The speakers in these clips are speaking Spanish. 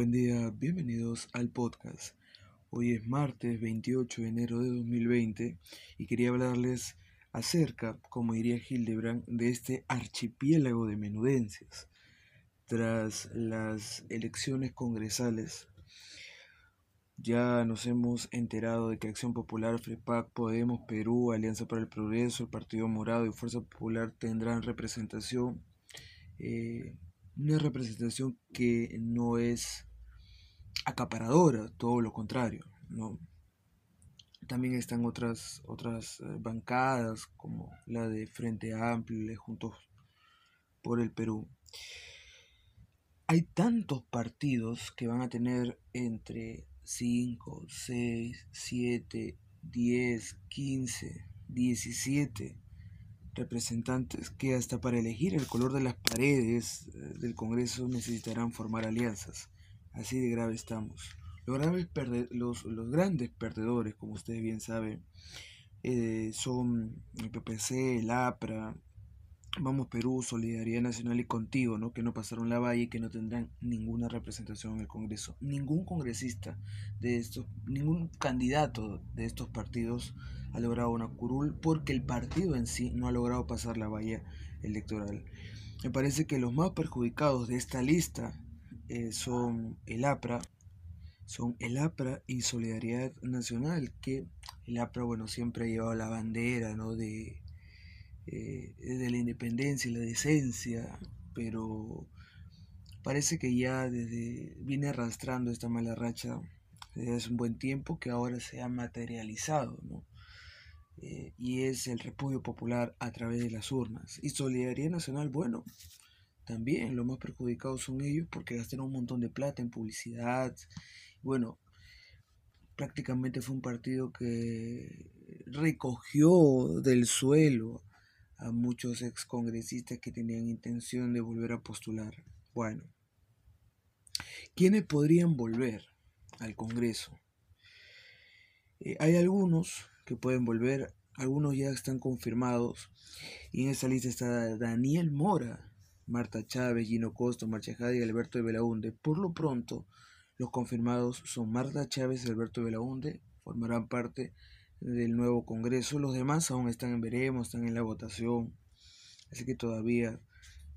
Buen día, bienvenidos al podcast. Hoy es martes 28 de enero de 2020 y quería hablarles acerca, como diría Hildebrand, de este archipiélago de menudencias. Tras las elecciones congresales, ya nos hemos enterado de que Acción Popular, FREPAC, Podemos, Perú, Alianza para el Progreso, el Partido Morado y Fuerza Popular tendrán representación. Eh, una representación que no es acaparadora, todo lo contrario, ¿no? También están otras, otras eh, bancadas, como la de Frente Amplio, Juntos por el Perú. Hay tantos partidos que van a tener entre 5, 6, 7, 10, 15, 17 representantes que hasta para elegir el color de las paredes eh, del Congreso necesitarán formar alianzas. Así de grave estamos. Los, los, grandes perdedores, como ustedes bien saben, eh, son el PPC, el APRA, Vamos Perú, Solidaridad Nacional y Contigo, ¿no? que no pasaron la valle y que no tendrán ninguna representación en el Congreso. Ningún congresista de estos, ningún candidato de estos partidos ha logrado una curul porque el partido en sí no ha logrado pasar la valla electoral. Me parece que los más perjudicados de esta lista eh, son el APRA, son el APRA y Solidaridad Nacional, que el APRA, bueno, siempre ha llevado la bandera, ¿no? De, eh, la independencia y la decencia, pero parece que ya desde viene arrastrando esta mala racha desde hace un buen tiempo que ahora se ha materializado, ¿no? Eh, y es el repudio popular a través de las urnas. Y Solidaridad Nacional, bueno, también los más perjudicados son ellos porque gastaron un montón de plata en publicidad. Bueno, prácticamente fue un partido que recogió del suelo a muchos excongresistas que tenían intención de volver a postular. Bueno, ¿quiénes podrían volver al Congreso? Eh, hay algunos que pueden volver, algunos ya están confirmados, y en esa lista está Daniel Mora, Marta Chávez, Gino Costo, Marcha y Alberto de Belaunde. Por lo pronto, los confirmados son Marta Chávez y Alberto de Belaunde, formarán parte del nuevo Congreso. Los demás aún están en veremos, están en la votación. Así que todavía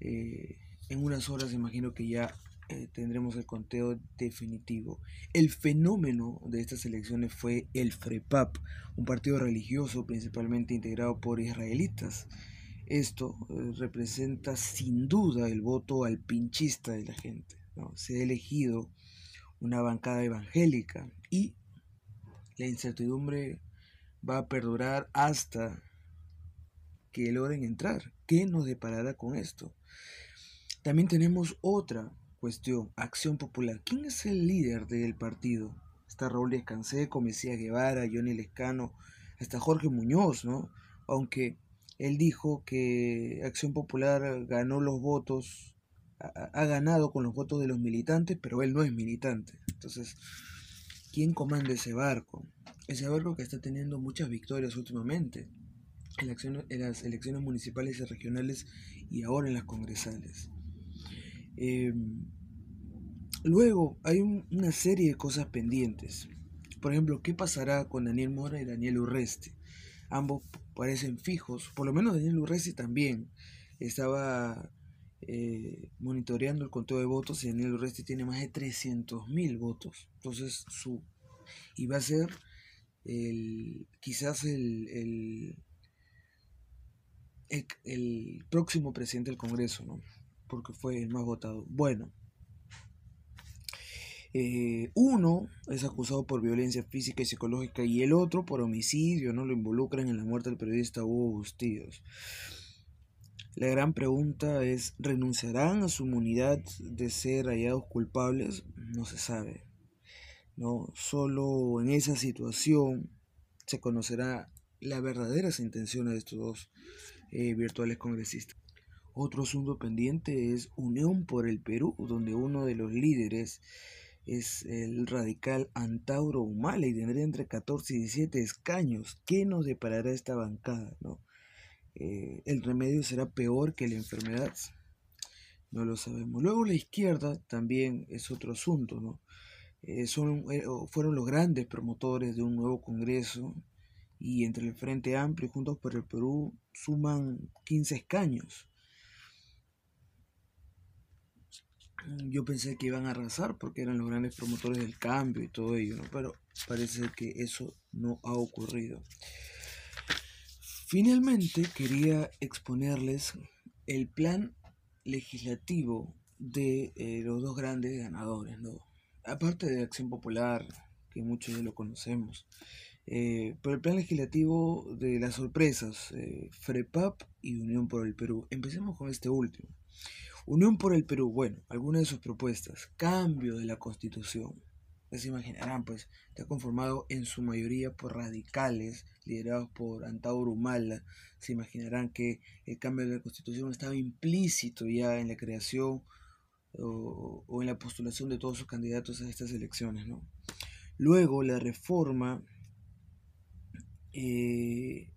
eh, en unas horas imagino que ya eh, tendremos el conteo definitivo. El fenómeno de estas elecciones fue el FREPAP, un partido religioso principalmente integrado por israelitas. Esto eh, representa sin duda el voto al pinchista de la gente. Se ha elegido una bancada evangélica y la incertidumbre va a perdurar hasta que logren entrar. ¿Qué nos deparará con esto? También tenemos otra cuestión, Acción Popular. ¿Quién es el líder del partido? Está Raúl Descanseco, Mesías Guevara, Johnny Lescano, hasta Jorge Muñoz, ¿no? Aunque él dijo que Acción Popular ganó los votos, ha ganado con los votos de los militantes, pero él no es militante. Entonces, ¿quién comanda ese barco? Ese barco que está teniendo muchas victorias últimamente en, las elecciones municipales y regionales y ahora en las congresales. Em, luego hay una serie de cosas pendientes. Por ejemplo, ¿qué pasará con Daniel Mora y Daniel Urresti? Ambos parecen fijos, por lo menos Daniel Urresti también estaba eh, monitoreando el conteo de votos y Daniel Urresti tiene más de 300.000 votos. Entonces, su y va a ser el, quizás el, el, el, próximo presidente del Congreso, ¿no? Porque fue el más votado. Bueno, eh, uno es acusado por violencia física y psicológica y el otro por homicidio, ¿no? Lo involucran en la muerte del periodista Hugo Bustillos. La gran pregunta es, ¿renunciarán a su inmunidad de ser hallados culpables? No se sabe. ¿no? Solo en esa situación se conocerá las verdaderas intenciones de estos dos eh, virtuales congresistas. Otro asunto pendiente es Unión por el Perú, donde uno de los líderes es el radical Antauro Humala y tendría entre 14 y 17 escaños. ¿Qué nos deparará esta bancada? ¿no? Eh, el remedio será peor que la enfermedad. No lo sabemos. Luego la izquierda también es otro asunto, ¿no? Eh, son, eh, fueron los grandes promotores de un nuevo Congreso y entre el Frente Amplio y Juntos por el Perú suman 15 escaños. Yo pensé que iban a arrasar porque eran los grandes promotores del cambio y todo ello, ¿no? pero parece que eso no ha ocurrido. Finalmente quería exponerles el plan legislativo de eh, los dos grandes ganadores, ¿no? aparte de Acción Popular, que muchos ya lo conocemos, eh, pero el plan legislativo de las sorpresas, eh, FREPAP y Unión por el Perú. Empecemos con este último. Unión por el Perú, bueno, algunas de sus propuestas, cambio de la constitución. Se imaginarán, pues, está conformado en su mayoría por radicales, liderados por Antauro Humala. Se imaginarán que el cambio de la constitución estaba implícito ya en la creación o, en la postulación de todos sus candidatos a estas elecciones, ¿no? Luego, la reforma eh,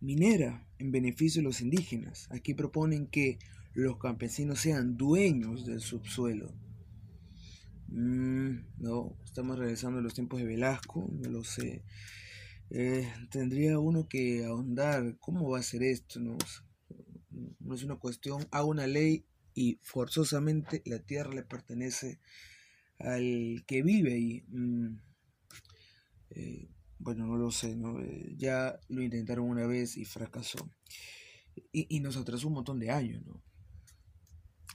minera en beneficio de los indígenas. Aquí proponen que los campesinos sean dueños del subsuelo. Mm, no, estamos regresando a los tiempos de Velasco, no lo sé. Eh, tendría uno que ahondar cómo va a ser esto, ¿no? No es una cuestión, hago una ley y forzosamente la tierra le pertenece al que vive ahí. Mm, eh, bueno, no lo sé, ¿no? Eh, ya lo intentaron una vez y fracasó. Y, y nos atrasó un montón de años, ¿no?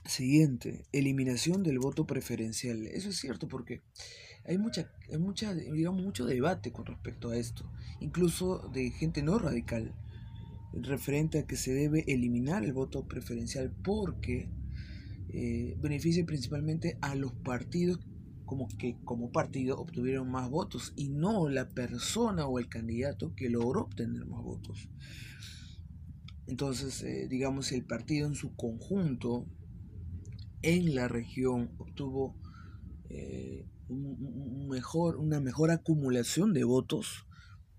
Siguiente, eliminación del voto preferencial. Eso es cierto porque hay mucha, hay mucha, digamos, mucho debate con respecto a esto, incluso de gente no radical, referente a que se debe eliminar el voto preferencial porque eh, beneficia principalmente a los partidos como que como partido obtuvieron más votos y no la persona o el candidato que logró obtener más votos. Entonces, eh, digamos, el partido en su conjunto en la región obtuvo eh, un, mejor, una mejor acumulación de votos,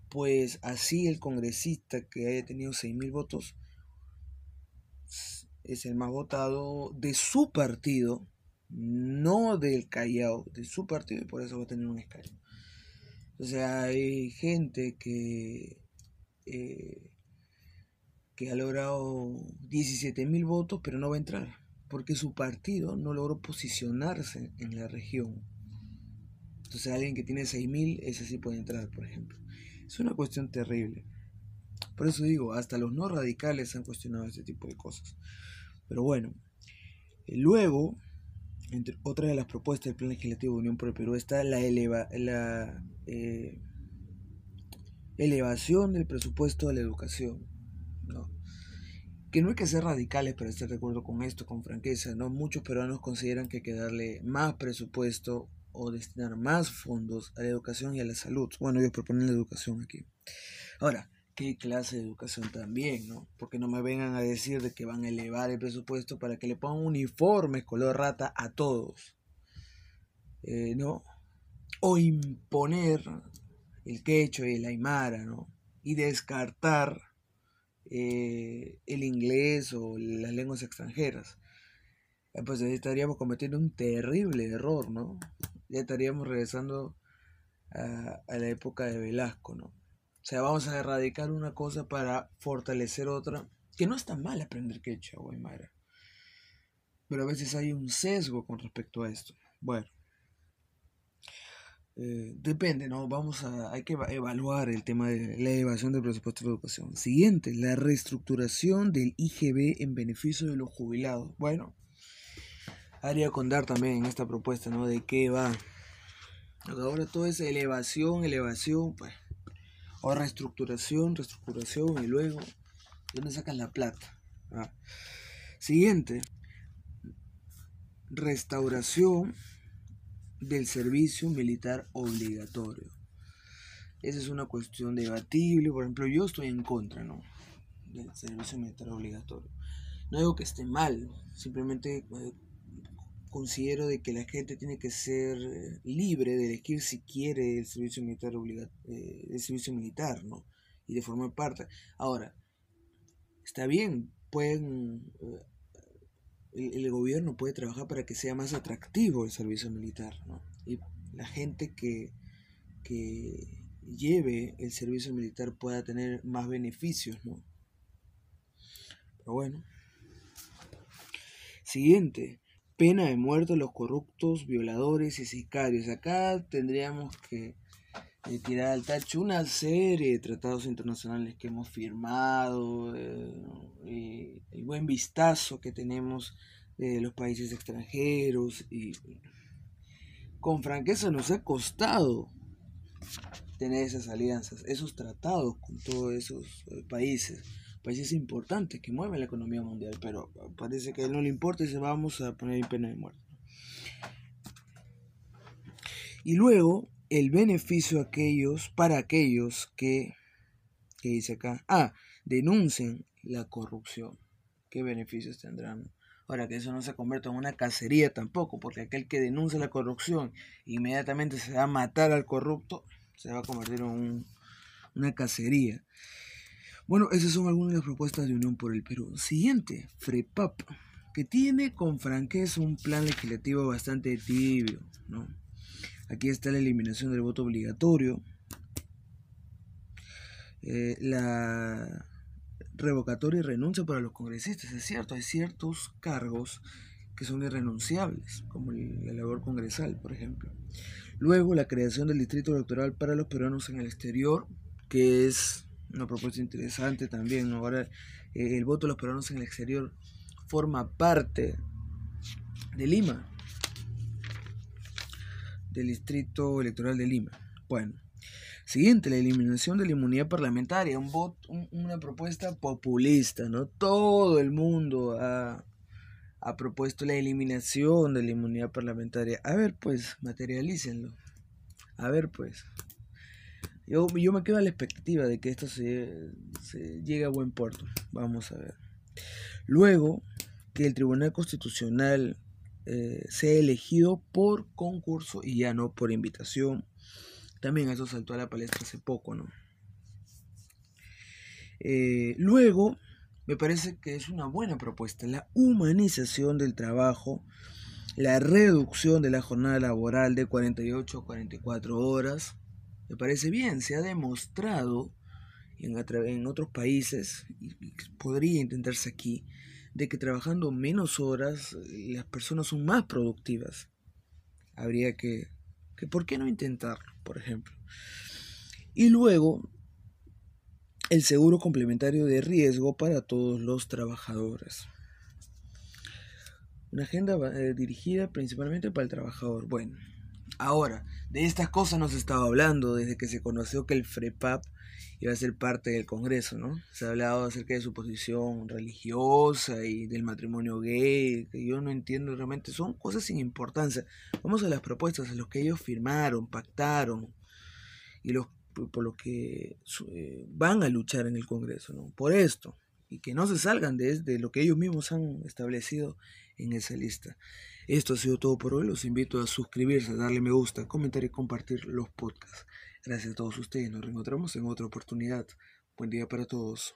pues así el congresista que haya tenido 6.000 votos es el más votado de su partido, no del Callao, de su partido, y por eso va a tener un escaño. O sea, hay gente que, eh, que ha logrado 17.000 votos, pero no va a entrar porque su partido no logró posicionarse en la región. Entonces alguien que tiene 6.000, ese sí puede entrar, por ejemplo. Es una cuestión terrible. Por eso digo, hasta los no radicales han cuestionado este tipo de cosas. Pero bueno, eh, luego, entre otra de las propuestas del Plan Legislativo de Unión por el Perú está la, eleva, la eh, elevación del presupuesto de la educación. ¿no? Que no hay que ser radicales para estar de acuerdo con esto, con franqueza, ¿no? Muchos peruanos consideran que hay que darle más presupuesto o destinar más fondos a la educación y a la salud. Bueno, ellos proponen la educación aquí. Ahora, ¿qué clase de educación también, no? Porque no me vengan a decir de que van a elevar el presupuesto para que le pongan uniformes color rata a todos, eh, ¿no? O imponer el quecho y el aymara, ¿no? Y descartar eh, el inglés o las lenguas extranjeras. Eh, pues ahí estaríamos cometiendo un terrible error, ¿no? Ya estaríamos regresando a, la época de Velasco, ¿no? O sea, vamos a erradicar una cosa para fortalecer otra, que no está mal aprender quechua o aymara. Pero a veces hay un sesgo con respecto a esto. Bueno. Eh, depende, ¿no? Vamos a, hay que evaluar el tema de la elevación del presupuesto de educación. Siguiente, la reestructuración del IGB en beneficio de los jubilados. Bueno, haría condar también en esta propuesta, ¿no? De qué va. Ahora todo es elevación, elevación, pues. O reestructuración, reestructuración y luego, ¿dónde sacan la plata? Ah. Siguiente, restauración del servicio militar obligatorio. Esa es una cuestión debatible. Por ejemplo, yo estoy en contra ¿no? del servicio militar obligatorio. No digo que esté mal, simplemente eh, considero de que la gente tiene que ser eh, libre de elegir si quiere el servicio militar eh, el servicio militar, ¿no? Y de formar parte. Ahora, está bien, pueden el, gobierno puede trabajar para que sea más atractivo el servicio militar, ¿no? Y la gente que, que lleve el servicio militar pueda tener más beneficios, ¿no? Pero bueno. Siguiente. Pena de muerte a los corruptos, violadores y sicarios. Acá tendríamos que eh, tirar al tacho una serie de tratados internacionales que hemos firmado, eh, el buen vistazo que tenemos de los países extranjeros y con franqueza nos ha costado tener esas alianzas, esos tratados con todos esos eh, países, países importantes que mueven la economía mundial, pero parece que a él no le importa y se vamos a poner en pena de muerte. Y luego el beneficio aquellos, para aquellos que, que dice acá, ah, denuncien la corrupción. ¿Qué beneficios tendrán? Ahora que eso no se convierta en una cacería tampoco, porque aquel que denuncia la corrupción inmediatamente se va a matar al corrupto, se va a convertir en una cacería. Bueno, esas son algunas de las propuestas de Unión por el Perú. Siguiente, FREPAP, que tiene con franqueza un plan legislativo bastante tibio, ¿no? Aquí está la eliminación del voto obligatorio, eh, la revocatoria y renuncia para los congresistas. Es cierto, hay ciertos cargos que son irrenunciables, como la labor congresal, por ejemplo. Luego, la creación del distrito electoral para los peruanos en el exterior, que es una propuesta interesante también. Ahora, eh, el voto de los peruanos en el exterior forma parte de Lima, del distrito electoral de Lima. Bueno, Siguiente, la eliminación de la inmunidad parlamentaria, un una propuesta populista, ¿no? Todo el mundo ha, propuesto la eliminación de la inmunidad parlamentaria. A ver, pues, materialícenlo. A ver, pues. Yo, yo me quedo a la expectativa de que esto se, llegue a buen puerto. Vamos a ver. Luego, que el Tribunal Constitucional eh, sea elegido por concurso y ya no por invitación también eso saltó a la palestra hace poco, ¿no? Eh, luego, me parece que es una buena propuesta la humanización del trabajo, la reducción de la jornada laboral de 48 a 44 horas. Me parece bien, se ha demostrado en, en otros países, y podría intentarse aquí, de que trabajando menos horas las personas son más productivas. Habría que ¿Por qué no intentarlo, por ejemplo? Y luego, el seguro complementario de riesgo para todos los trabajadores. Una agenda eh, dirigida principalmente para el trabajador. Bueno, ahora, de estas cosas nos estaba hablando desde que se conoció que el FREPAP iba a ser parte del Congreso, ¿no? Se ha hablado acerca de su posición religiosa y del matrimonio gay, que yo no entiendo realmente, son cosas sin importancia. Vamos a las propuestas, a los que ellos firmaron, pactaron y los por lo que eh, van a luchar en el Congreso, ¿no? Por esto, y que no se salgan de, lo que ellos mismos han establecido en esa lista. Esto ha sido todo por hoy. Los invito a suscribirse, darle me gusta, comentar y compartir los podcasts. Gracias a todos ustedes. Nos reencontramos en otra oportunidad. Buen día para todos.